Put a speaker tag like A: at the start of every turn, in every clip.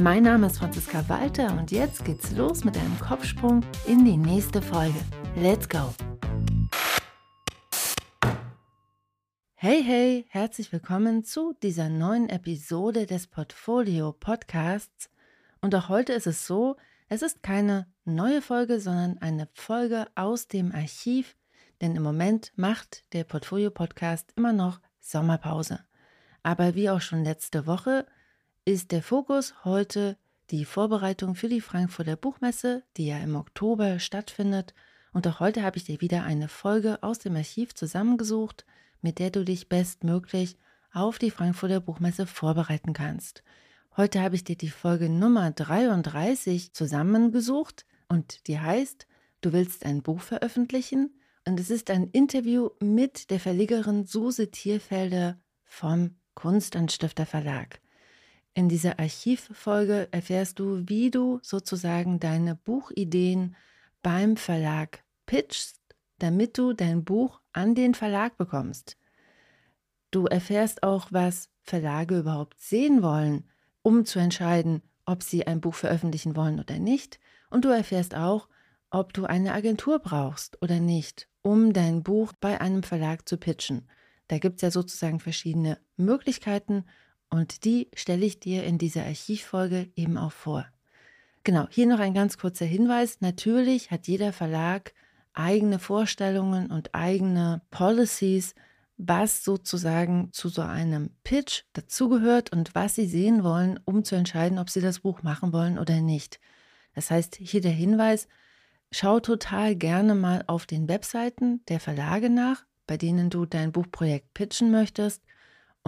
A: Mein Name ist Franziska Walter und jetzt geht's los mit einem Kopfsprung in die nächste Folge. Let's go! Hey, hey, herzlich willkommen zu dieser neuen Episode des Portfolio Podcasts. Und auch heute ist es so, es ist keine neue Folge, sondern eine Folge aus dem Archiv, denn im Moment macht der Portfolio Podcast immer noch Sommerpause. Aber wie auch schon letzte Woche ist der Fokus heute die Vorbereitung für die Frankfurter Buchmesse, die ja im Oktober stattfindet. Und auch heute habe ich dir wieder eine Folge aus dem Archiv zusammengesucht, mit der du dich bestmöglich auf die Frankfurter Buchmesse vorbereiten kannst. Heute habe ich dir die Folge Nummer 33 zusammengesucht und die heißt, du willst ein Buch veröffentlichen und es ist ein Interview mit der Verlegerin Suse Tierfelder vom Kunstanstifter Verlag. In dieser Archivfolge erfährst du, wie du sozusagen deine Buchideen beim Verlag pitchst, damit du dein Buch an den Verlag bekommst. Du erfährst auch, was Verlage überhaupt sehen wollen, um zu entscheiden, ob sie ein Buch veröffentlichen wollen oder nicht. Und du erfährst auch, ob du eine Agentur brauchst oder nicht, um dein Buch bei einem Verlag zu pitchen. Da gibt es ja sozusagen verschiedene Möglichkeiten und die stelle ich dir in dieser Archivfolge eben auch vor. Genau, hier noch ein ganz kurzer Hinweis. Natürlich hat jeder Verlag eigene Vorstellungen und eigene Policies, was sozusagen zu so einem Pitch dazugehört und was sie sehen wollen, um zu entscheiden, ob sie das Buch machen wollen oder nicht. Das heißt, hier der Hinweis, schau total gerne mal auf den Webseiten der Verlage nach, bei denen du dein Buchprojekt pitchen möchtest.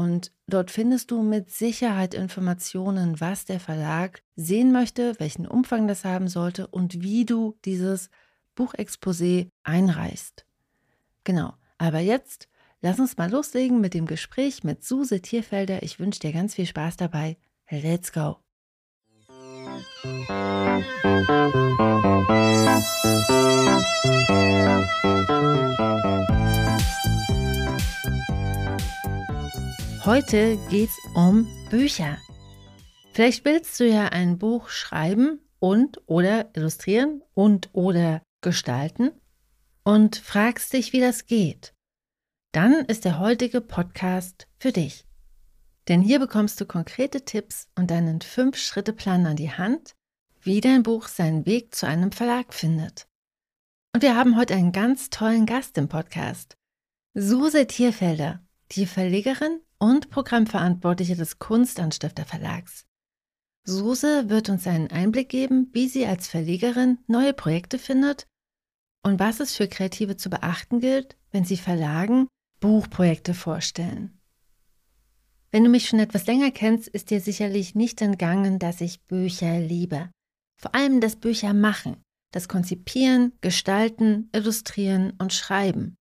A: Und dort findest du mit Sicherheit Informationen, was der Verlag sehen möchte, welchen Umfang das haben sollte und wie du dieses Buchexposé einreichst. Genau, aber jetzt lass uns mal loslegen mit dem Gespräch mit Suse Tierfelder. Ich wünsche dir ganz viel Spaß dabei. Let's go! Heute geht's um Bücher. Vielleicht willst du ja ein Buch schreiben und oder illustrieren und oder gestalten und fragst dich, wie das geht. Dann ist der heutige Podcast für dich. Denn hier bekommst du konkrete Tipps und einen Fünf-Schritte-Plan an die Hand, wie dein Buch seinen Weg zu einem Verlag findet. Und wir haben heute einen ganz tollen Gast im Podcast. Suse Tierfelder, die Verlegerin und Programmverantwortliche des Kunstanstifter Verlags. Suse wird uns einen Einblick geben, wie sie als Verlegerin neue Projekte findet und was es für Kreative zu beachten gilt, wenn sie Verlagen Buchprojekte vorstellen. Wenn du mich schon etwas länger kennst, ist dir sicherlich nicht entgangen, dass ich Bücher liebe. Vor allem das Bücher machen, das Konzipieren, Gestalten, Illustrieren und Schreiben.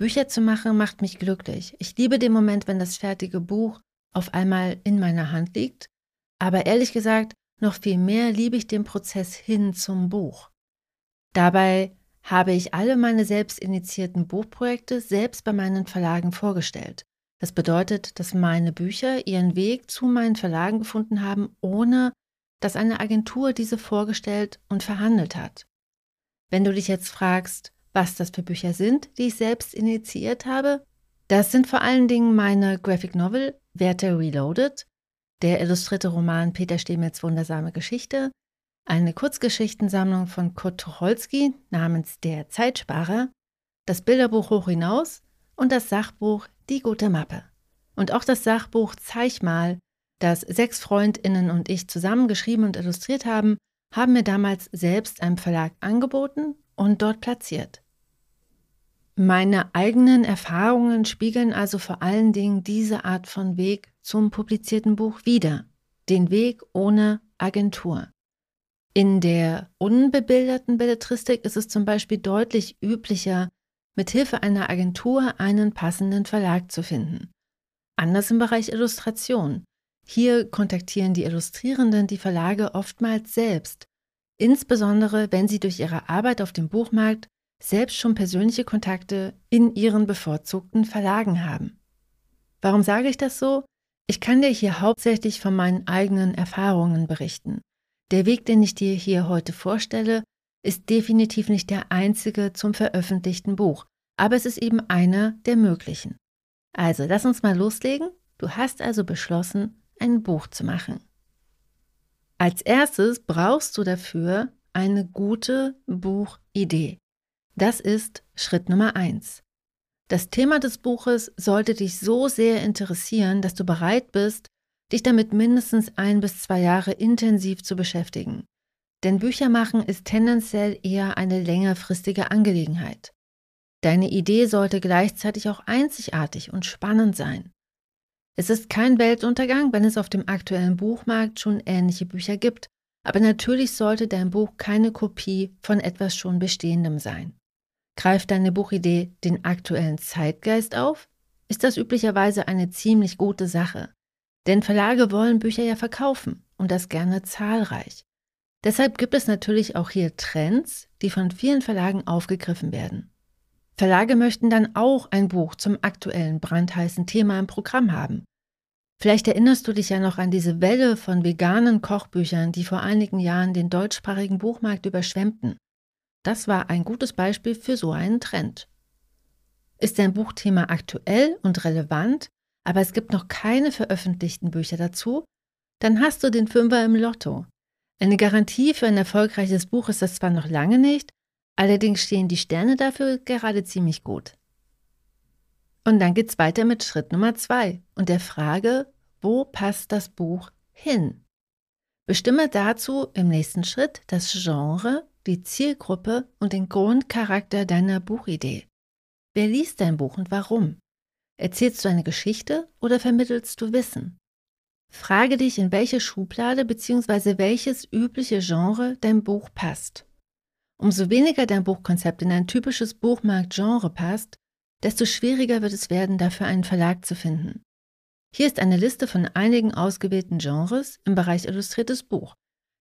A: Bücher zu machen macht mich glücklich. Ich liebe den Moment, wenn das fertige Buch auf einmal in meiner Hand liegt. Aber ehrlich gesagt, noch viel mehr liebe ich den Prozess hin zum Buch. Dabei habe ich alle meine selbst initiierten Buchprojekte selbst bei meinen Verlagen vorgestellt. Das bedeutet, dass meine Bücher ihren Weg zu meinen Verlagen gefunden haben, ohne dass eine Agentur diese vorgestellt und verhandelt hat. Wenn du dich jetzt fragst, was das für Bücher sind, die ich selbst initiiert habe, das sind vor allen Dingen meine Graphic Novel Werte Reloaded, der illustrierte Roman Peter Stemets Wundersame Geschichte, eine Kurzgeschichtensammlung von Kurt Tucholsky namens Der Zeitsparer, das Bilderbuch Hoch hinaus und das Sachbuch Die gute Mappe. Und auch das Sachbuch Zeich mal, das sechs Freundinnen und ich zusammen geschrieben und illustriert haben, haben mir damals selbst einem Verlag angeboten und dort platziert. Meine eigenen Erfahrungen spiegeln also vor allen Dingen diese Art von Weg zum publizierten Buch wider, den Weg ohne Agentur. In der unbebilderten Belletristik ist es zum Beispiel deutlich üblicher, mit Hilfe einer Agentur einen passenden Verlag zu finden. Anders im Bereich Illustration. Hier kontaktieren die Illustrierenden die Verlage oftmals selbst, insbesondere wenn sie durch ihre Arbeit auf dem Buchmarkt selbst schon persönliche Kontakte in ihren bevorzugten Verlagen haben. Warum sage ich das so? Ich kann dir hier hauptsächlich von meinen eigenen Erfahrungen berichten. Der Weg, den ich dir hier heute vorstelle, ist definitiv nicht der einzige zum veröffentlichten Buch, aber es ist eben einer der möglichen. Also, lass uns mal loslegen. Du hast also beschlossen, ein Buch zu machen. Als erstes brauchst du dafür eine gute Buchidee. Das ist Schritt Nummer eins. Das Thema des Buches sollte dich so sehr interessieren, dass du bereit bist, dich damit mindestens ein bis zwei Jahre intensiv zu beschäftigen. Denn Bücher machen ist tendenziell eher eine längerfristige Angelegenheit. Deine Idee sollte gleichzeitig auch einzigartig und spannend sein. Es ist kein Weltuntergang, wenn es auf dem aktuellen Buchmarkt schon ähnliche Bücher gibt, aber natürlich sollte dein Buch keine Kopie von etwas schon Bestehendem sein. Greift deine Buchidee den aktuellen Zeitgeist auf? Ist das üblicherweise eine ziemlich gute Sache. Denn Verlage wollen Bücher ja verkaufen und das gerne zahlreich. Deshalb gibt es natürlich auch hier Trends, die von vielen Verlagen aufgegriffen werden. Verlage möchten dann auch ein Buch zum aktuellen brandheißen Thema im Programm haben. Vielleicht erinnerst du dich ja noch an diese Welle von veganen Kochbüchern, die vor einigen Jahren den deutschsprachigen Buchmarkt überschwemmten. Das war ein gutes Beispiel für so einen Trend. Ist dein Buchthema aktuell und relevant, aber es gibt noch keine veröffentlichten Bücher dazu, dann hast du den Fünfer im Lotto. Eine Garantie für ein erfolgreiches Buch ist das zwar noch lange nicht, allerdings stehen die Sterne dafür gerade ziemlich gut. Und dann geht's weiter mit Schritt Nummer zwei und der Frage, wo passt das Buch hin? Bestimme dazu im nächsten Schritt das Genre, die Zielgruppe und den Grundcharakter deiner Buchidee. Wer liest dein Buch und warum? Erzählst du eine Geschichte oder vermittelst du Wissen? Frage dich, in welche Schublade bzw. welches übliche Genre dein Buch passt. Umso weniger dein Buchkonzept in ein typisches Buchmarktgenre passt, desto schwieriger wird es werden, dafür einen Verlag zu finden. Hier ist eine Liste von einigen ausgewählten Genres im Bereich illustriertes Buch.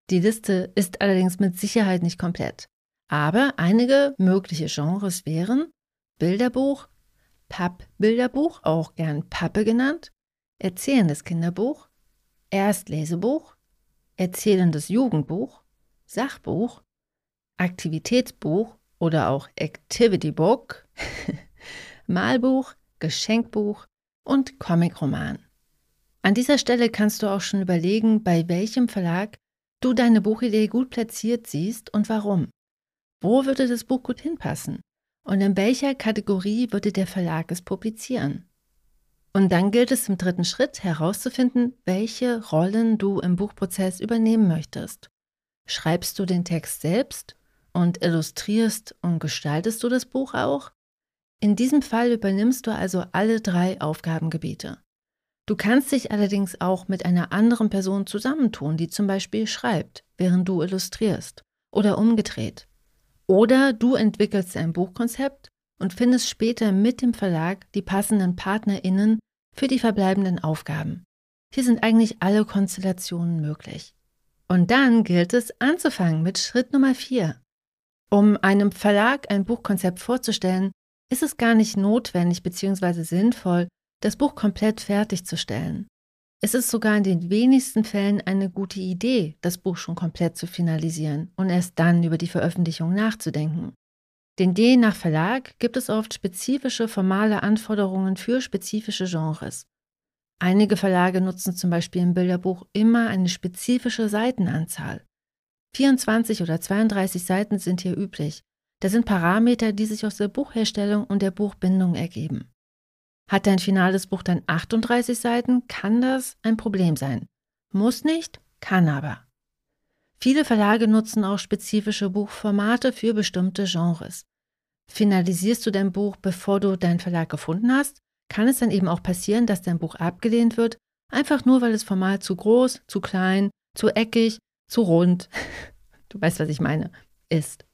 A: Die Liste ist allerdings mit Sicherheit nicht komplett. Aber einige mögliche Genres wären Bilderbuch, Pappbilderbuch, auch gern Pappe genannt, erzählendes Kinderbuch, Erstlesebuch, erzählendes Jugendbuch, Sachbuch, Aktivitätsbuch oder auch Activity Book, Malbuch, Geschenkbuch und Comicroman. An dieser Stelle kannst du auch schon überlegen, bei welchem Verlag du deine Buchidee gut platziert siehst und warum. Wo würde das Buch gut hinpassen? und in welcher Kategorie würde der Verlag es publizieren. Und dann gilt es im dritten Schritt herauszufinden, welche Rollen du im Buchprozess übernehmen möchtest. Schreibst du den Text selbst und illustrierst und gestaltest du das Buch auch? In diesem Fall übernimmst du also alle drei Aufgabengebiete. Du kannst dich allerdings auch mit einer anderen Person zusammentun, die zum Beispiel schreibt, während du illustrierst, oder umgedreht. Oder du entwickelst ein Buchkonzept und findest später mit dem Verlag die passenden PartnerInnen für die verbleibenden Aufgaben. Hier sind eigentlich alle Konstellationen möglich. Und dann gilt es anzufangen mit Schritt Nummer 4. Um einem Verlag ein Buchkonzept vorzustellen, ist es gar nicht notwendig bzw. sinnvoll, das Buch komplett fertigzustellen. Es ist sogar in den wenigsten Fällen eine gute Idee, das Buch schon komplett zu finalisieren und erst dann über die Veröffentlichung nachzudenken. Denn je nach Verlag gibt es oft spezifische formale Anforderungen für spezifische Genres. Einige Verlage nutzen zum Beispiel im Bilderbuch immer eine spezifische Seitenanzahl. 24 oder 32 Seiten sind hier üblich. Das sind Parameter, die sich aus der Buchherstellung und der Buchbindung ergeben. Hat dein finales Buch dann 38 Seiten, kann das ein Problem sein. Muss nicht, kann aber. Viele Verlage nutzen auch spezifische Buchformate für bestimmte Genres. Finalisierst du dein Buch, bevor du deinen Verlag gefunden hast, kann es dann eben auch passieren, dass dein Buch abgelehnt wird, einfach nur weil das Format zu groß, zu klein, zu eckig, zu rund, du weißt, was ich meine, ist.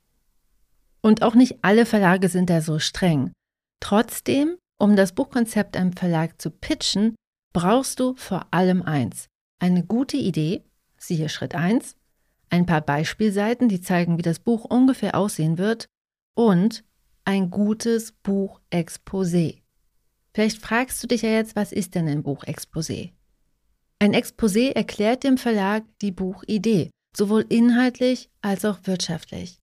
A: Und auch nicht alle Verlage sind da so streng. Trotzdem, um das Buchkonzept einem Verlag zu pitchen, brauchst du vor allem eins. Eine gute Idee, siehe Schritt 1, ein paar Beispielseiten, die zeigen, wie das Buch ungefähr aussehen wird und ein gutes Buchexposé. Vielleicht fragst du dich ja jetzt, was ist denn ein Buchexposé? Ein Exposé erklärt dem Verlag die Buchidee, sowohl inhaltlich als auch wirtschaftlich.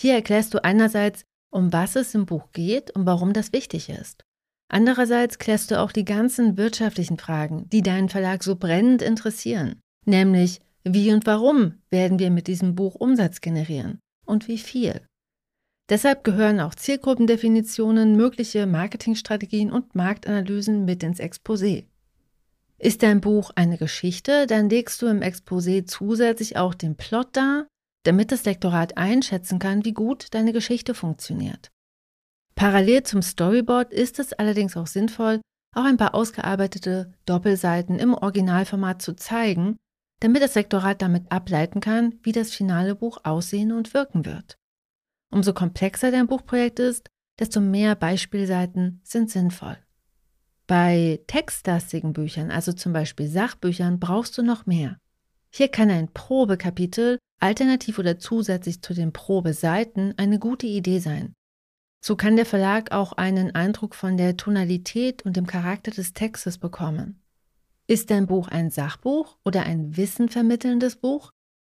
A: Hier erklärst du einerseits, um was es im Buch geht und warum das wichtig ist. Andererseits klärst du auch die ganzen wirtschaftlichen Fragen, die deinen Verlag so brennend interessieren, nämlich wie und warum werden wir mit diesem Buch Umsatz generieren und wie viel. Deshalb gehören auch Zielgruppendefinitionen, mögliche Marketingstrategien und Marktanalysen mit ins Exposé. Ist dein Buch eine Geschichte, dann legst du im Exposé zusätzlich auch den Plot dar, damit das Lektorat einschätzen kann, wie gut deine Geschichte funktioniert. Parallel zum Storyboard ist es allerdings auch sinnvoll, auch ein paar ausgearbeitete Doppelseiten im Originalformat zu zeigen, damit das Lektorat damit ableiten kann, wie das finale Buch aussehen und wirken wird. Umso komplexer dein Buchprojekt ist, desto mehr Beispielseiten sind sinnvoll. Bei textlastigen Büchern, also zum Beispiel Sachbüchern, brauchst du noch mehr. Hier kann ein Probekapitel alternativ oder zusätzlich zu den Probeseiten eine gute Idee sein. So kann der Verlag auch einen Eindruck von der Tonalität und dem Charakter des Textes bekommen. Ist dein Buch ein Sachbuch oder ein wissenvermittelndes Buch?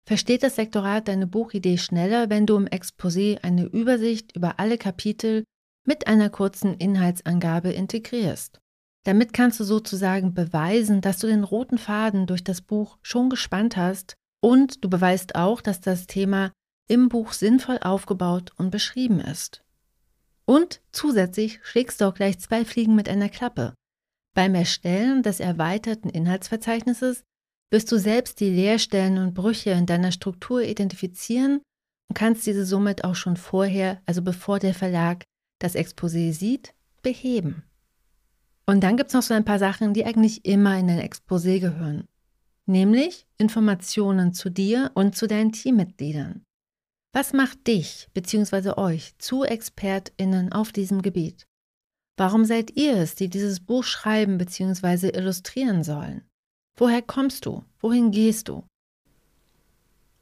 A: Versteht das Sektorat deine Buchidee schneller, wenn du im Exposé eine Übersicht über alle Kapitel mit einer kurzen Inhaltsangabe integrierst. Damit kannst du sozusagen beweisen, dass du den roten Faden durch das Buch schon gespannt hast und du beweist auch, dass das Thema im Buch sinnvoll aufgebaut und beschrieben ist. Und zusätzlich schlägst du auch gleich zwei Fliegen mit einer Klappe. Beim Erstellen des erweiterten Inhaltsverzeichnisses wirst du selbst die Leerstellen und Brüche in deiner Struktur identifizieren und kannst diese somit auch schon vorher, also bevor der Verlag das Exposé sieht, beheben. Und dann gibt es noch so ein paar Sachen, die eigentlich immer in ein Exposé gehören, nämlich Informationen zu dir und zu deinen Teammitgliedern. Was macht dich bzw. euch zu ExpertInnen auf diesem Gebiet? Warum seid ihr es, die dieses Buch schreiben bzw. illustrieren sollen? Woher kommst du? Wohin gehst du?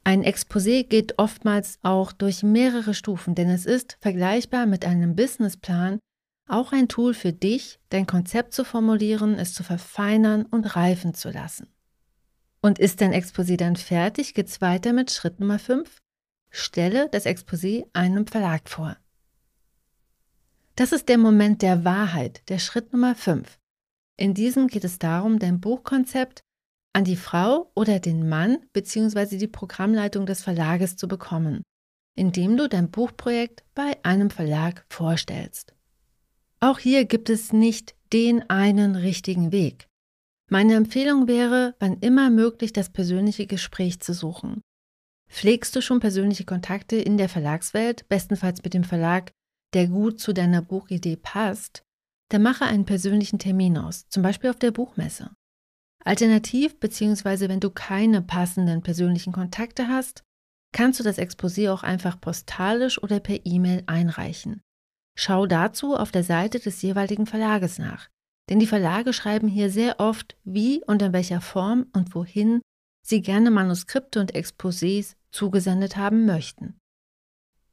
A: Ein Exposé geht oftmals auch durch mehrere Stufen, denn es ist vergleichbar mit einem Businessplan auch ein Tool für dich, dein Konzept zu formulieren, es zu verfeinern und reifen zu lassen. Und ist dein Exposé dann fertig, geht's weiter mit Schritt Nummer 5. Stelle das Exposé einem Verlag vor. Das ist der Moment der Wahrheit, der Schritt Nummer 5. In diesem geht es darum, dein Buchkonzept an die Frau oder den Mann bzw. die Programmleitung des Verlages zu bekommen, indem du dein Buchprojekt bei einem Verlag vorstellst. Auch hier gibt es nicht den einen richtigen Weg. Meine Empfehlung wäre, wann immer möglich, das persönliche Gespräch zu suchen. Pflegst du schon persönliche Kontakte in der Verlagswelt, bestenfalls mit dem Verlag, der gut zu deiner Buchidee passt, dann mache einen persönlichen Termin aus, zum Beispiel auf der Buchmesse. Alternativ, beziehungsweise wenn du keine passenden persönlichen Kontakte hast, kannst du das Exposé auch einfach postalisch oder per E-Mail einreichen. Schau dazu auf der Seite des jeweiligen Verlages nach, denn die Verlage schreiben hier sehr oft, wie und in welcher Form und wohin sie gerne Manuskripte und Exposés zugesendet haben möchten.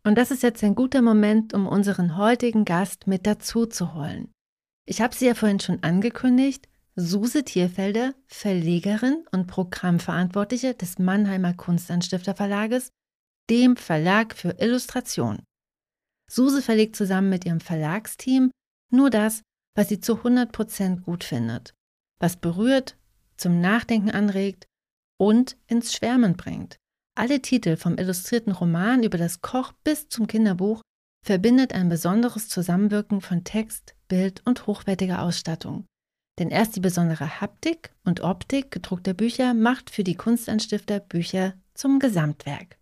A: Und das ist jetzt ein guter Moment, um unseren heutigen Gast mit dazu zu holen. Ich habe sie ja vorhin schon angekündigt, Suse Tierfelder, Verlegerin und Programmverantwortliche des Mannheimer Kunstanstifter Verlages, dem Verlag für Illustration. Suse verlegt zusammen mit ihrem Verlagsteam nur das, was sie zu 100% gut findet, was berührt, zum Nachdenken anregt und ins Schwärmen bringt. Alle Titel vom illustrierten Roman über das Koch bis zum Kinderbuch verbindet ein besonderes Zusammenwirken von Text, Bild und hochwertiger Ausstattung. Denn erst die besondere Haptik und Optik gedruckter Bücher macht für die Kunstanstifter Bücher zum Gesamtwerk.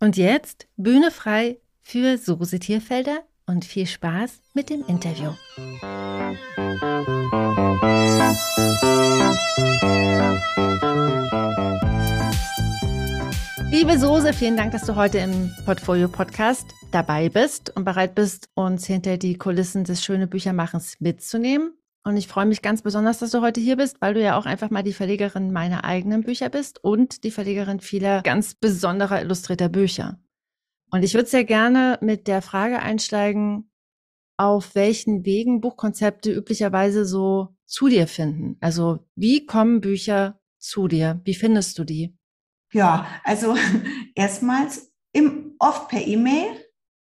A: Und jetzt Bühne frei für Suse Tierfelder und viel Spaß mit dem Interview. Liebe Sose, vielen Dank, dass du heute im Portfolio Podcast dabei bist und bereit bist, uns hinter die Kulissen des schönen Büchermachens mitzunehmen. Und ich freue mich ganz besonders, dass du heute hier bist, weil du ja auch einfach mal die Verlegerin meiner eigenen Bücher bist und die Verlegerin vieler ganz besonderer illustrierter Bücher. Und ich würde sehr gerne mit der Frage einsteigen, auf welchen Wegen Buchkonzepte üblicherweise so zu dir finden. Also wie kommen Bücher zu dir? Wie findest du die?
B: Ja, also erstmals im, oft per E-Mail.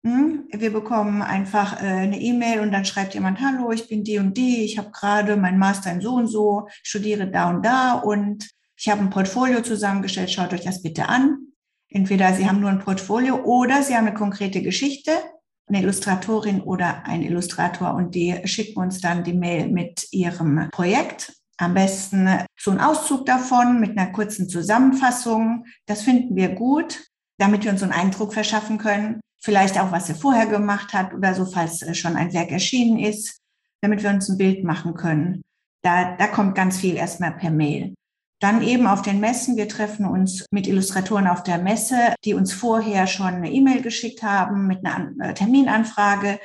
B: Hm, wir bekommen einfach äh, eine E-Mail und dann schreibt jemand, hallo, ich bin die und die, ich habe gerade mein Master in so und so, studiere da und da und ich habe ein Portfolio zusammengestellt, schaut euch das bitte an. Entweder Sie haben nur ein Portfolio oder Sie haben eine konkrete Geschichte, eine Illustratorin oder ein Illustrator und die schicken uns dann die Mail mit ihrem Projekt. Am besten so ein Auszug davon mit einer kurzen Zusammenfassung. Das finden wir gut, damit wir uns einen Eindruck verschaffen können. Vielleicht auch, was sie vorher gemacht hat oder so, falls schon ein Werk erschienen ist, damit wir uns ein Bild machen können. Da, da kommt ganz viel erstmal per Mail. Dann eben auf den Messen. Wir treffen uns mit Illustratoren auf der Messe, die uns vorher schon eine E-Mail geschickt haben mit einer äh, Terminanfrage.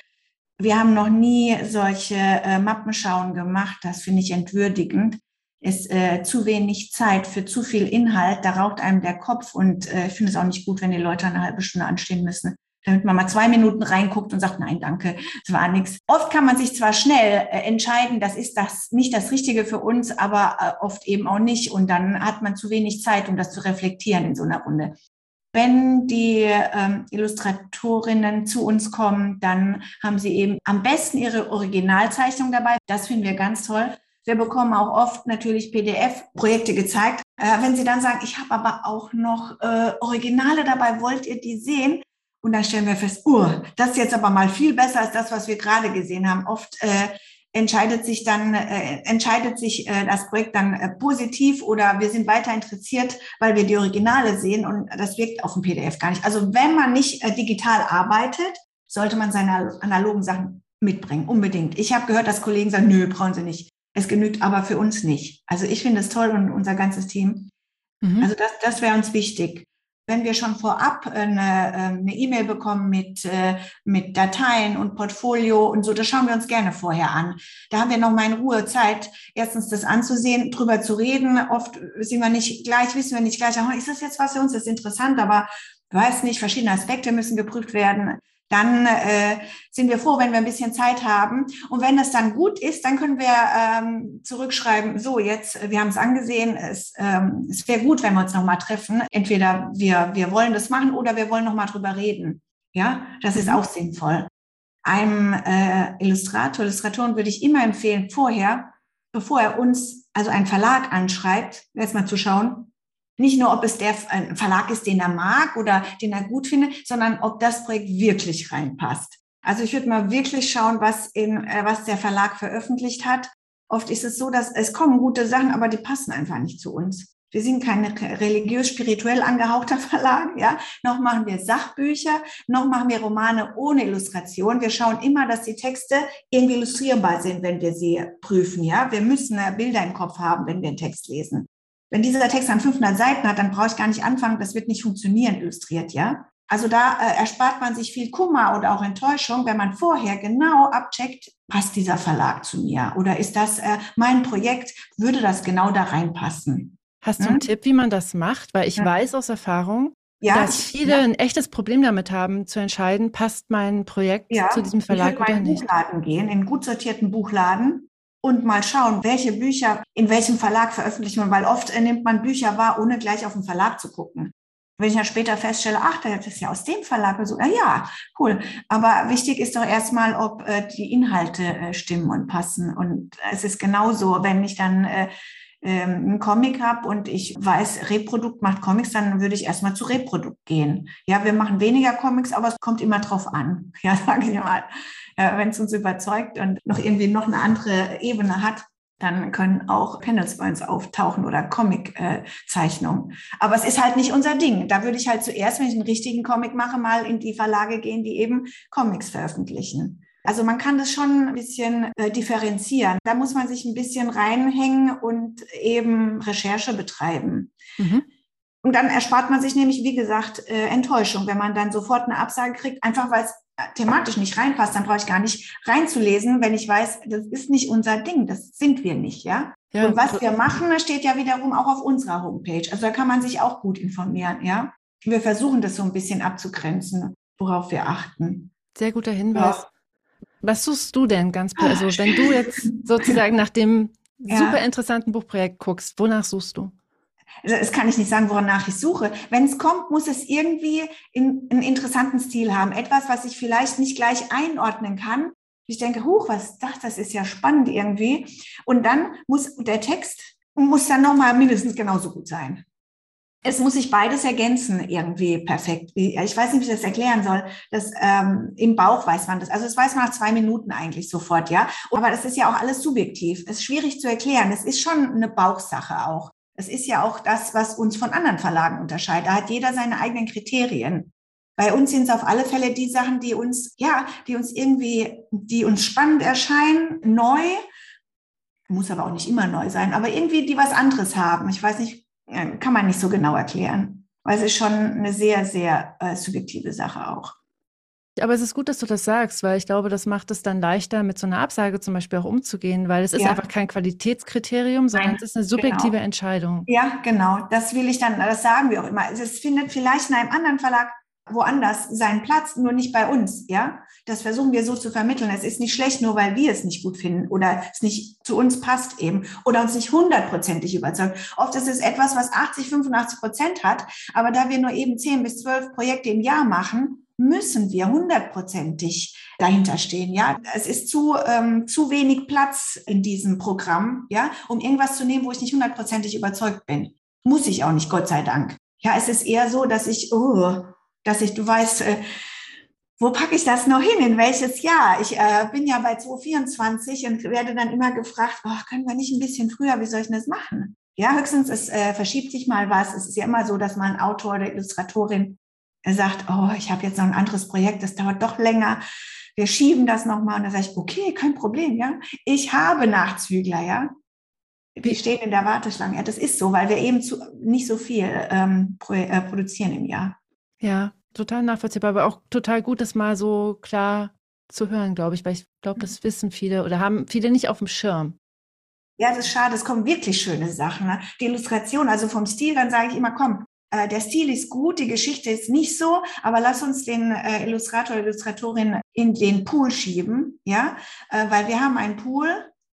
B: Wir haben noch nie solche äh, Mappenschauen gemacht. Das finde ich entwürdigend. Ist äh, zu wenig Zeit für zu viel Inhalt. Da raucht einem der Kopf und äh, ich finde es auch nicht gut, wenn die Leute eine halbe Stunde anstehen müssen damit man mal zwei Minuten reinguckt und sagt, nein, danke, es war nichts. Oft kann man sich zwar schnell äh, entscheiden, das ist das nicht das Richtige für uns, aber äh, oft eben auch nicht. Und dann hat man zu wenig Zeit, um das zu reflektieren in so einer Runde. Wenn die ähm, Illustratorinnen zu uns kommen, dann haben sie eben am besten ihre Originalzeichnung dabei. Das finden wir ganz toll. Wir bekommen auch oft natürlich PDF-Projekte gezeigt. Äh, wenn Sie dann sagen, ich habe aber auch noch äh, Originale dabei, wollt ihr die sehen? Und dann stellen wir fest, uh, das ist jetzt aber mal viel besser als das, was wir gerade gesehen haben. Oft äh, entscheidet sich dann, äh, entscheidet sich äh, das Projekt dann äh, positiv oder wir sind weiter interessiert, weil wir die Originale sehen und das wirkt auf dem PDF gar nicht. Also wenn man nicht äh, digital arbeitet, sollte man seine analogen Sachen mitbringen, unbedingt. Ich habe gehört, dass Kollegen sagen, nö, brauchen sie nicht. Es genügt aber für uns nicht. Also ich finde es toll und unser ganzes Team. Mhm. Also das, das wäre uns wichtig wenn wir schon vorab eine ähm, E-Mail bekommen mit, äh, mit Dateien und Portfolio und so, das schauen wir uns gerne vorher an. Da haben wir noch mal in Ruhe Zeit, erstens das anzusehen, drüber zu reden. Oft sind wir nicht gleich, wissen wir nicht gleich, oh, ist das jetzt was für uns, das ist interessant, aber weiß nicht, verschiedene Aspekte müssen geprüft werden dann äh, sind wir froh, wenn wir ein bisschen Zeit haben. Und wenn das dann gut ist, dann können wir ähm, zurückschreiben, so jetzt, wir haben es angesehen, es, ähm, es wäre gut, wenn wir uns nochmal treffen. Entweder wir, wir wollen das machen oder wir wollen nochmal drüber reden. Ja, das ist mhm. auch sinnvoll. Einem äh, Illustrator, Illustratoren würde ich immer empfehlen, vorher, bevor er uns, also einen Verlag anschreibt, erstmal zu schauen, nicht nur, ob es der Verlag ist, den er mag oder den er gut findet, sondern ob das Projekt wirklich reinpasst. Also ich würde mal wirklich schauen, was, in, äh, was der Verlag veröffentlicht hat. Oft ist es so, dass es kommen gute Sachen, aber die passen einfach nicht zu uns. Wir sind kein religiös-spirituell angehauchter Verlag, ja. Noch machen wir Sachbücher, noch machen wir Romane ohne Illustration. Wir schauen immer, dass die Texte irgendwie illustrierbar sind, wenn wir sie prüfen, ja. Wir müssen äh, Bilder im Kopf haben, wenn wir einen Text lesen. Wenn dieser Text dann 500 Seiten hat, dann brauche ich gar nicht anfangen, das wird nicht funktionieren illustriert, ja. Also da äh, erspart man sich viel Kummer oder auch Enttäuschung, wenn man vorher genau abcheckt, passt dieser Verlag zu mir oder ist das äh, mein Projekt, würde das genau da reinpassen.
A: Hast du einen hm? Tipp, wie man das macht? Weil ich ja. weiß aus Erfahrung, ja, dass viele ja. ein echtes Problem damit haben, zu entscheiden, passt mein Projekt ja, zu diesem Verlag oder nicht.
B: Ich würde in einen Buchladen gehen, in einen gut sortierten Buchladen und mal schauen, welche Bücher in welchem Verlag veröffentlicht man, weil oft nimmt man Bücher wahr, ohne gleich auf den Verlag zu gucken. Wenn ich ja später feststelle, ach, das ist ja aus dem Verlag, so, ja, ja, cool. Aber wichtig ist doch erstmal, ob äh, die Inhalte äh, stimmen und passen. Und es ist genauso, wenn ich dann äh, ähm, einen Comic habe und ich weiß, Reprodukt macht Comics, dann würde ich erstmal zu Reprodukt gehen. Ja, wir machen weniger Comics, aber es kommt immer drauf an. Ja, sage ich mal. Äh, Wenn es uns überzeugt und noch irgendwie noch eine andere Ebene hat, dann können auch Panels bei uns auftauchen oder Comic-Zeichnungen. Äh, Aber es ist halt nicht unser Ding. Da würde ich halt zuerst, wenn ich einen richtigen Comic mache, mal in die Verlage gehen, die eben Comics veröffentlichen. Also man kann das schon ein bisschen äh, differenzieren. Da muss man sich ein bisschen reinhängen und eben Recherche betreiben. Mhm. Und dann erspart man sich nämlich, wie gesagt, äh, Enttäuschung, wenn man dann sofort eine Absage kriegt, einfach weil es thematisch nicht reinpasst, dann brauche ich gar nicht reinzulesen, wenn ich weiß, das ist nicht unser Ding, das sind wir nicht, ja. ja und was wir machen, steht ja wiederum auch auf unserer Homepage. Also da kann man sich auch gut informieren, ja. Wir versuchen das so ein bisschen abzugrenzen, worauf wir achten.
A: Sehr guter Hinweis. Ja. Was suchst du denn ganz, also wenn du jetzt sozusagen nach dem ja. super interessanten Buchprojekt guckst, wonach suchst du?
B: Also das kann ich nicht sagen, wonach ich suche. Wenn es kommt, muss es irgendwie in, einen interessanten Stil haben. Etwas, was ich vielleicht nicht gleich einordnen kann. Ich denke, huch, was das? Das ist ja spannend irgendwie. Und dann muss der Text muss dann nochmal mindestens genauso gut sein. Es muss sich beides ergänzen, irgendwie perfekt. Ich weiß nicht, wie ich das erklären soll. Das, ähm, Im Bauch weiß man das. Also das weiß man nach zwei Minuten eigentlich sofort, ja. Aber das ist ja auch alles subjektiv. Es ist schwierig zu erklären. Es ist schon eine Bauchsache auch. Das ist ja auch das, was uns von anderen Verlagen unterscheidet. Da hat jeder seine eigenen Kriterien. Bei uns sind es auf alle Fälle die Sachen, die uns, ja, die uns irgendwie, die uns spannend erscheinen, neu, muss aber auch nicht immer neu sein, aber irgendwie die was anderes haben. Ich weiß nicht, kann man nicht so genau erklären, weil es ist schon eine sehr, sehr äh, subjektive Sache auch.
A: Aber es ist gut, dass du das sagst, weil ich glaube, das macht es dann leichter, mit so einer Absage zum Beispiel auch umzugehen, weil es ist ja. einfach kein Qualitätskriterium, sondern Nein, es ist eine subjektive genau. Entscheidung.
B: Ja, genau. Das will ich dann, das sagen wir auch immer. Es findet vielleicht in einem anderen Verlag woanders seinen Platz, nur nicht bei uns, ja. Das versuchen wir so zu vermitteln. Es ist nicht schlecht, nur weil wir es nicht gut finden oder es nicht zu uns passt eben oder uns nicht hundertprozentig überzeugt. Oft ist es etwas, was 80, 85 Prozent hat, aber da wir nur eben 10 bis 12 Projekte im Jahr machen, müssen wir hundertprozentig dahinter stehen. Ja, es ist zu, ähm, zu wenig Platz in diesem Programm, ja, um irgendwas zu nehmen, wo ich nicht hundertprozentig überzeugt bin. Muss ich auch nicht, Gott sei Dank. Ja, es ist eher so, dass ich, oh, dass ich, du weißt, äh, wo packe ich das noch hin? In welches Jahr? Ich äh, bin ja bei 2024 und werde dann immer gefragt, oh, können wir nicht ein bisschen früher, wie soll ich denn das machen? Ja, höchstens es äh, verschiebt sich mal was. Es ist ja immer so, dass mal ein Autor oder Illustratorin er sagt, oh, ich habe jetzt noch ein anderes Projekt, das dauert doch länger. Wir schieben das nochmal. Und dann sage ich, okay, kein Problem, ja. Ich habe Nachzügler, ja. Die stehen in der Warteschlange. Ja, das ist so, weil wir eben zu, nicht so viel ähm, pro, äh, produzieren im Jahr.
A: Ja, total nachvollziehbar, aber auch total gut, das mal so klar zu hören, glaube ich, weil ich glaube, das mhm. wissen viele oder haben viele nicht auf dem Schirm.
B: Ja, das ist schade, es kommen wirklich schöne Sachen. Ne? Die Illustration, also vom Stil, dann sage ich immer, komm, äh, der Stil ist gut, die Geschichte ist nicht so, aber lass uns den äh, Illustrator, Illustratorin in den Pool schieben, ja, äh, weil wir haben einen Pool,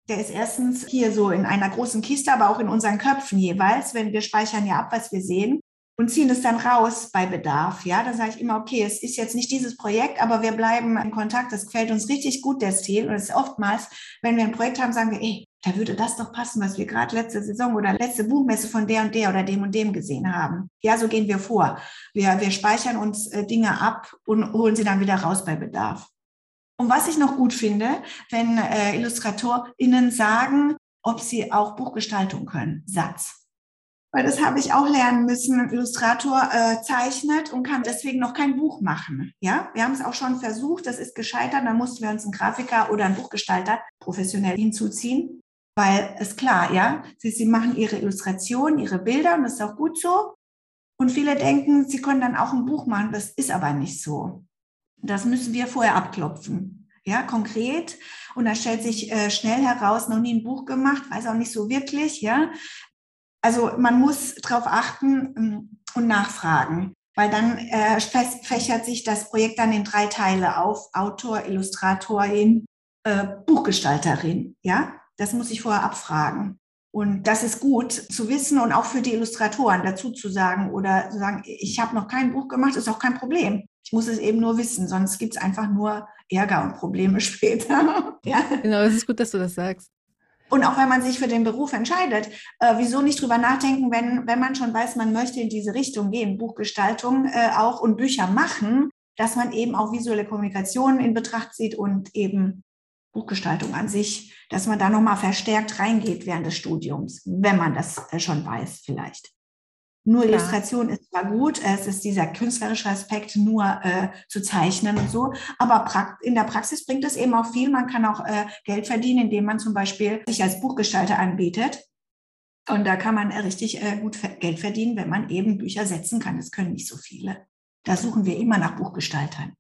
B: der ist erstens hier so in einer großen Kiste, aber auch in unseren Köpfen jeweils, wenn wir speichern ja ab, was wir sehen und ziehen es dann raus bei Bedarf. Ja, dann sage ich immer, okay, es ist jetzt nicht dieses Projekt, aber wir bleiben in Kontakt. Das gefällt uns richtig gut, der Stil. Und es ist oftmals, wenn wir ein Projekt haben, sagen wir, ey, da würde das doch passen, was wir gerade letzte Saison oder letzte Buchmesse von der und der oder dem und dem gesehen haben. Ja, so gehen wir vor. Wir, wir speichern uns äh, Dinge ab und holen sie dann wieder raus bei Bedarf. Und was ich noch gut finde, wenn äh, IllustratorInnen sagen, ob sie auch Buchgestaltung können. Satz. Weil das habe ich auch lernen müssen. Ein Illustrator äh, zeichnet und kann deswegen noch kein Buch machen. Ja, wir haben es auch schon versucht, das ist gescheitert. Dann mussten wir uns einen Grafiker oder einen Buchgestalter professionell hinzuziehen. Weil es klar, ja, sie, sie machen ihre Illustrationen, ihre Bilder und das ist auch gut so. Und viele denken, sie können dann auch ein Buch machen. Das ist aber nicht so. Das müssen wir vorher abklopfen. Ja, konkret. Und da stellt sich äh, schnell heraus, noch nie ein Buch gemacht, weiß auch nicht so wirklich, ja. Also man muss darauf achten ähm, und nachfragen, weil dann äh, fächert sich das Projekt dann in drei Teile auf. Autor, Illustratorin, äh, Buchgestalterin, ja. Das muss ich vorher abfragen. Und das ist gut zu wissen und auch für die Illustratoren dazu zu sagen oder zu sagen, ich habe noch kein Buch gemacht, ist auch kein Problem. Ich muss es eben nur wissen, sonst gibt es einfach nur Ärger und Probleme später.
A: ja. Genau, es ist gut, dass du das sagst.
B: Und auch wenn man sich für den Beruf entscheidet, äh, wieso nicht drüber nachdenken, wenn, wenn man schon weiß, man möchte in diese Richtung gehen, Buchgestaltung äh, auch und Bücher machen, dass man eben auch visuelle Kommunikation in Betracht zieht und eben Buchgestaltung an sich, dass man da nochmal verstärkt reingeht während des Studiums, wenn man das äh, schon weiß vielleicht. Nur Klar. Illustration ist zwar gut, es ist dieser künstlerische Aspekt, nur äh, zu zeichnen und so, aber in der Praxis bringt es eben auch viel. Man kann auch äh, Geld verdienen, indem man zum Beispiel sich als Buchgestalter anbietet Und da kann man richtig äh, gut Geld verdienen, wenn man eben Bücher setzen kann. Das können nicht so viele. Da suchen wir immer nach Buchgestaltern.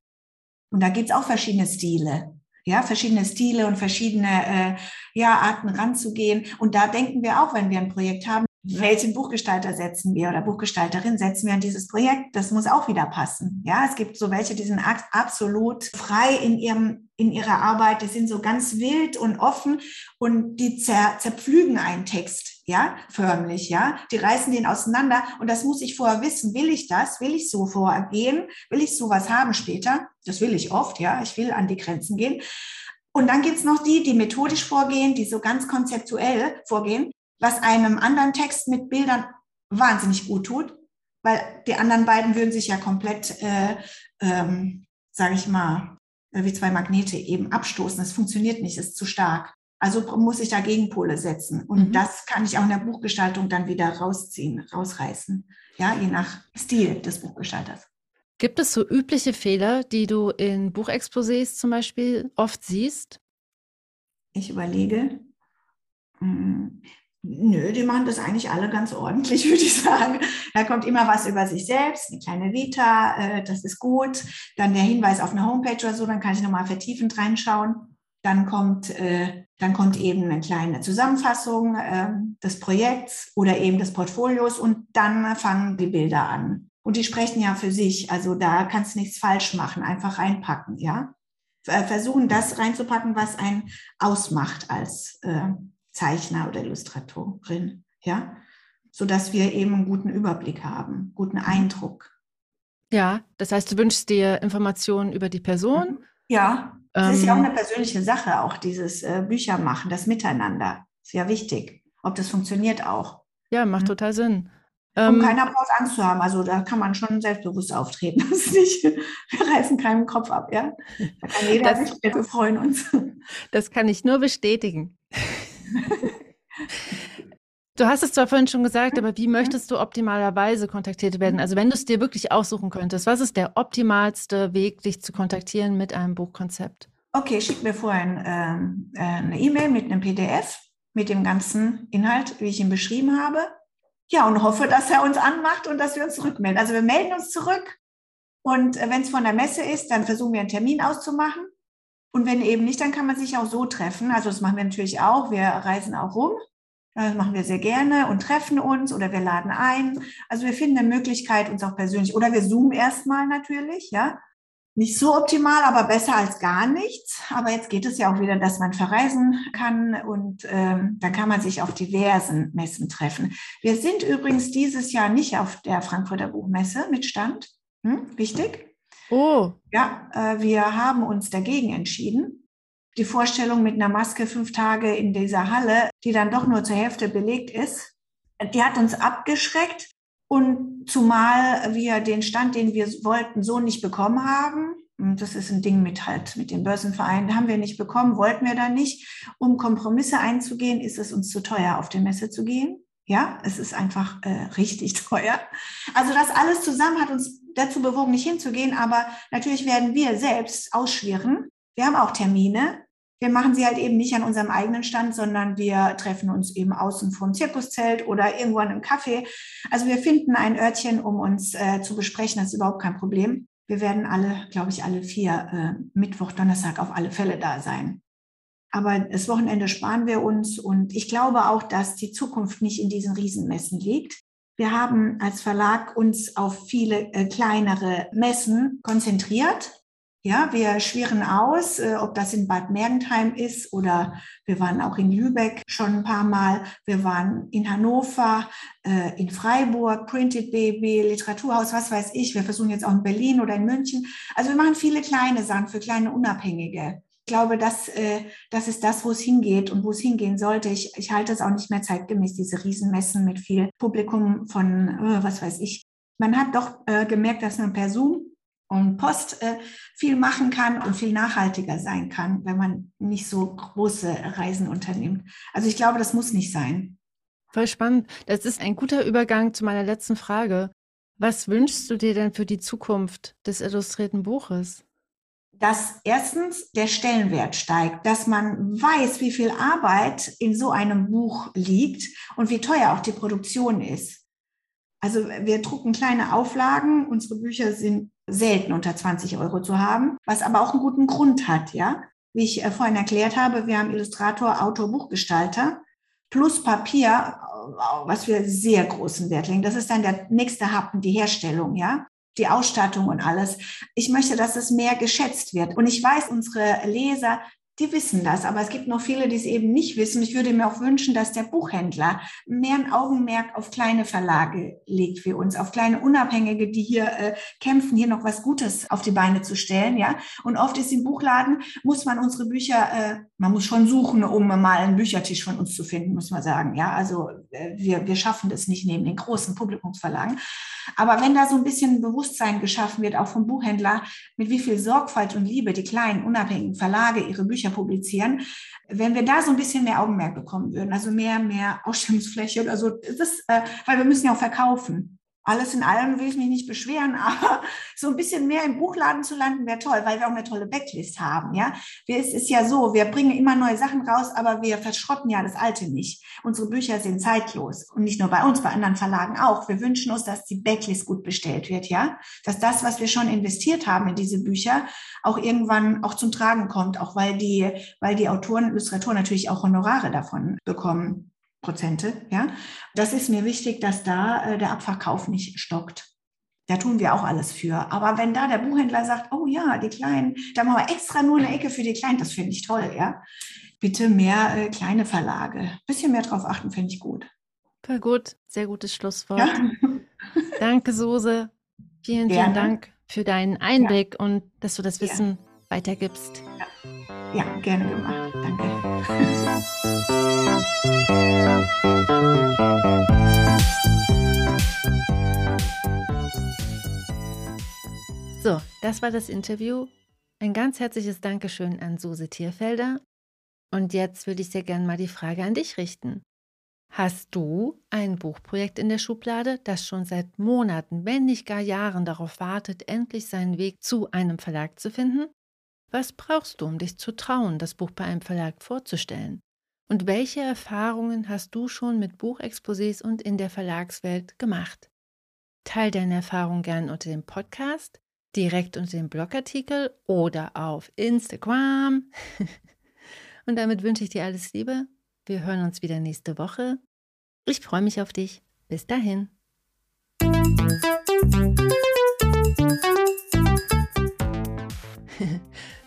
B: Und da gibt es auch verschiedene Stile. Ja, verschiedene Stile und verschiedene äh, ja, Arten ranzugehen. Und da denken wir auch, wenn wir ein Projekt haben, welchen Buchgestalter setzen wir oder Buchgestalterin setzen wir an dieses Projekt? Das muss auch wieder passen. Ja, es gibt so welche, die sind absolut frei in ihrem, in ihrer Arbeit. Die sind so ganz wild und offen und die zer, zerpflügen einen Text. Ja, förmlich, ja. Die reißen den auseinander und das muss ich vorher wissen. Will ich das? Will ich so vorgehen? Will ich sowas haben später? Das will ich oft, ja. Ich will an die Grenzen gehen. Und dann gibt's noch die, die methodisch vorgehen, die so ganz konzeptuell vorgehen was einem anderen Text mit Bildern wahnsinnig gut tut, weil die anderen beiden würden sich ja komplett, äh, ähm, sage ich mal, wie zwei Magnete eben abstoßen. Das funktioniert nicht, ist zu stark. Also muss ich da Gegenpole setzen. Und mhm. das kann ich auch in der Buchgestaltung dann wieder rausziehen, rausreißen. Ja, je nach Stil des Buchgestalters.
A: Gibt es so übliche Fehler, die du in Buchexposés zum Beispiel oft siehst?
B: Ich überlege. Nö, die machen das eigentlich alle ganz ordentlich, würde ich sagen. Da kommt immer was über sich selbst, eine kleine Vita, äh, das ist gut. Dann der Hinweis auf eine Homepage oder so, dann kann ich nochmal vertiefend reinschauen. Dann kommt, äh, dann kommt eben eine kleine Zusammenfassung äh, des Projekts oder eben des Portfolios und dann fangen die Bilder an. Und die sprechen ja für sich, also da kannst du nichts falsch machen, einfach reinpacken, ja. Versuchen das reinzupacken, was einen ausmacht als äh, Zeichner oder Illustratorin, ja, so dass wir eben einen guten Überblick haben, guten Eindruck.
A: Ja, das heißt, du wünschst dir Informationen über die Person. Mhm.
B: Ja, das ähm, ist ja auch ähm, eine persönliche Sache, auch dieses äh, Bücher machen, das Miteinander. Ist ja wichtig, ob das funktioniert auch.
A: Ja, macht mhm. total Sinn.
B: Um ähm, keiner braucht Angst zu haben. Also da kann man schon selbstbewusst auftreten. Das ist nicht, wir reißen keinen Kopf ab, ja. Da kann jeder das, sich, wir freuen uns.
A: Das kann ich nur bestätigen. Du hast es zwar vorhin schon gesagt, aber wie möchtest du optimalerweise kontaktiert werden? Also wenn du es dir wirklich aussuchen könntest, was ist der optimalste Weg, dich zu kontaktieren mit einem Buchkonzept?
B: Okay, schick mir vorhin ähm, äh, eine E-Mail mit einem PDF, mit dem ganzen Inhalt, wie ich ihn beschrieben habe. Ja, und hoffe, dass er uns anmacht und dass wir uns zurückmelden. Also wir melden uns zurück und äh, wenn es von der Messe ist, dann versuchen wir einen Termin auszumachen. Und wenn eben nicht, dann kann man sich auch so treffen. Also das machen wir natürlich auch. Wir reisen auch rum. Das machen wir sehr gerne und treffen uns oder wir laden ein. Also wir finden eine Möglichkeit, uns auch persönlich, oder wir zoomen erstmal natürlich, ja. Nicht so optimal, aber besser als gar nichts. Aber jetzt geht es ja auch wieder, dass man verreisen kann und ähm, dann kann man sich auf diversen Messen treffen. Wir sind übrigens dieses Jahr nicht auf der Frankfurter Buchmesse mit Stand. Hm? Wichtig.
A: Oh.
B: Ja, äh, wir haben uns dagegen entschieden. Die Vorstellung mit einer Maske fünf Tage in dieser Halle, die dann doch nur zur Hälfte belegt ist, die hat uns abgeschreckt. Und zumal wir den Stand, den wir wollten, so nicht bekommen haben, das ist ein Ding mit halt mit den Börsenvereinen, haben wir nicht bekommen, wollten wir da nicht. Um Kompromisse einzugehen, ist es uns zu teuer, auf die Messe zu gehen. Ja, es ist einfach äh, richtig teuer. Also das alles zusammen hat uns dazu bewogen, nicht hinzugehen, aber natürlich werden wir selbst ausschwirren. Wir haben auch Termine. Wir machen sie halt eben nicht an unserem eigenen Stand, sondern wir treffen uns eben außen vom Zirkuszelt oder irgendwo an einem Café. Also wir finden ein Örtchen, um uns äh, zu besprechen. Das ist überhaupt kein Problem. Wir werden alle, glaube ich, alle vier äh, Mittwoch, Donnerstag auf alle Fälle da sein. Aber das Wochenende sparen wir uns und ich glaube auch, dass die Zukunft nicht in diesen Riesenmessen liegt. Wir haben als Verlag uns auf viele äh, kleinere Messen konzentriert. Ja, wir schwirren aus, äh, ob das in Bad Mergentheim ist oder wir waren auch in Lübeck schon ein paar Mal. Wir waren in Hannover, äh, in Freiburg, Printed Baby, Literaturhaus, was weiß ich. Wir versuchen jetzt auch in Berlin oder in München. Also wir machen viele kleine Sachen für kleine Unabhängige glaube, das, äh, das ist das, wo es hingeht und wo es hingehen sollte. Ich, ich halte es auch nicht mehr zeitgemäß, diese Riesenmessen mit viel Publikum von, äh, was weiß ich. Man hat doch äh, gemerkt, dass man per Zoom und Post äh, viel machen kann und viel nachhaltiger sein kann, wenn man nicht so große Reisen unternimmt. Also ich glaube, das muss nicht sein.
A: Voll spannend. Das ist ein guter Übergang zu meiner letzten Frage. Was wünschst du dir denn für die Zukunft des illustrierten Buches?
B: Dass erstens der Stellenwert steigt, dass man weiß, wie viel Arbeit in so einem Buch liegt und wie teuer auch die Produktion ist. Also wir drucken kleine Auflagen, unsere Bücher sind selten unter 20 Euro zu haben, was aber auch einen guten Grund hat, ja. Wie ich äh, vorhin erklärt habe, wir haben Illustrator, Autor, Buchgestalter plus Papier, was wir sehr großen Wert legen. Das ist dann der nächste Happen, die Herstellung, ja die Ausstattung und alles. Ich möchte, dass es mehr geschätzt wird. Und ich weiß, unsere Leser die wissen das, aber es gibt noch viele, die es eben nicht wissen. Ich würde mir auch wünschen, dass der Buchhändler mehr ein Augenmerk auf kleine Verlage legt für uns, auf kleine Unabhängige, die hier äh, kämpfen, hier noch was Gutes auf die Beine zu stellen, ja. Und oft ist im Buchladen, muss man unsere Bücher, äh, man muss schon suchen, um mal einen Büchertisch von uns zu finden, muss man sagen, ja. Also äh, wir, wir schaffen das nicht neben den großen Publikumsverlagen. Aber wenn da so ein bisschen Bewusstsein geschaffen wird, auch vom Buchhändler, mit wie viel Sorgfalt und Liebe die kleinen unabhängigen Verlage ihre Bücher publizieren. Wenn wir da so ein bisschen mehr Augenmerk bekommen würden, also mehr, mehr Ausstellungsfläche oder so, das, äh, weil wir müssen ja auch verkaufen alles in allem will ich mich nicht beschweren, aber so ein bisschen mehr im Buchladen zu landen wäre toll, weil wir auch eine tolle Backlist haben. Ja, es ist ja so, wir bringen immer neue Sachen raus, aber wir verschrotten ja das Alte nicht. Unsere Bücher sind zeitlos und nicht nur bei uns, bei anderen Verlagen auch. Wir wünschen uns, dass die Backlist gut bestellt wird, ja, dass das, was wir schon investiert haben in diese Bücher, auch irgendwann auch zum Tragen kommt, auch weil die, weil die Autoren, Illustratoren natürlich auch Honorare davon bekommen. Prozente. Ja, das ist mir wichtig, dass da äh, der Abverkauf nicht stockt. Da tun wir auch alles für. Aber wenn da der Buchhändler sagt, oh ja, die Kleinen, da machen wir extra nur eine Ecke für die Kleinen, das finde ich toll, ja. Bitte mehr äh, kleine Verlage. Bisschen mehr drauf achten, finde ich gut.
A: Voll gut. Sehr gutes Schlusswort. Ja. Danke, Suse. Vielen, vielen Dank für deinen Einblick ja. und dass du das Wissen ja. weitergibst.
B: Ja, gerne gemacht. Danke.
A: So, das war das Interview. Ein ganz herzliches Dankeschön an Suse Tierfelder. Und jetzt würde ich sehr gerne mal die Frage an dich richten. Hast du ein Buchprojekt in der Schublade, das schon seit Monaten, wenn nicht gar Jahren darauf wartet, endlich seinen Weg zu einem Verlag zu finden? Was brauchst du, um dich zu trauen, das Buch bei einem Verlag vorzustellen? Und welche Erfahrungen hast du schon mit Buchexposés und in der Verlagswelt gemacht? Teil deine Erfahrung gern unter dem Podcast direkt unter dem Blogartikel oder auf Instagram. Und damit wünsche ich dir alles Liebe. Wir hören uns wieder nächste Woche. Ich freue mich auf dich. Bis dahin.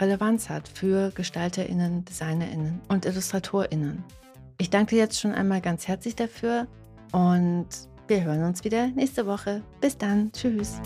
A: Relevanz hat für Gestalterinnen, Designerinnen und Illustratorinnen. Ich danke dir jetzt schon einmal ganz herzlich dafür und wir hören uns wieder nächste Woche. Bis dann. Tschüss.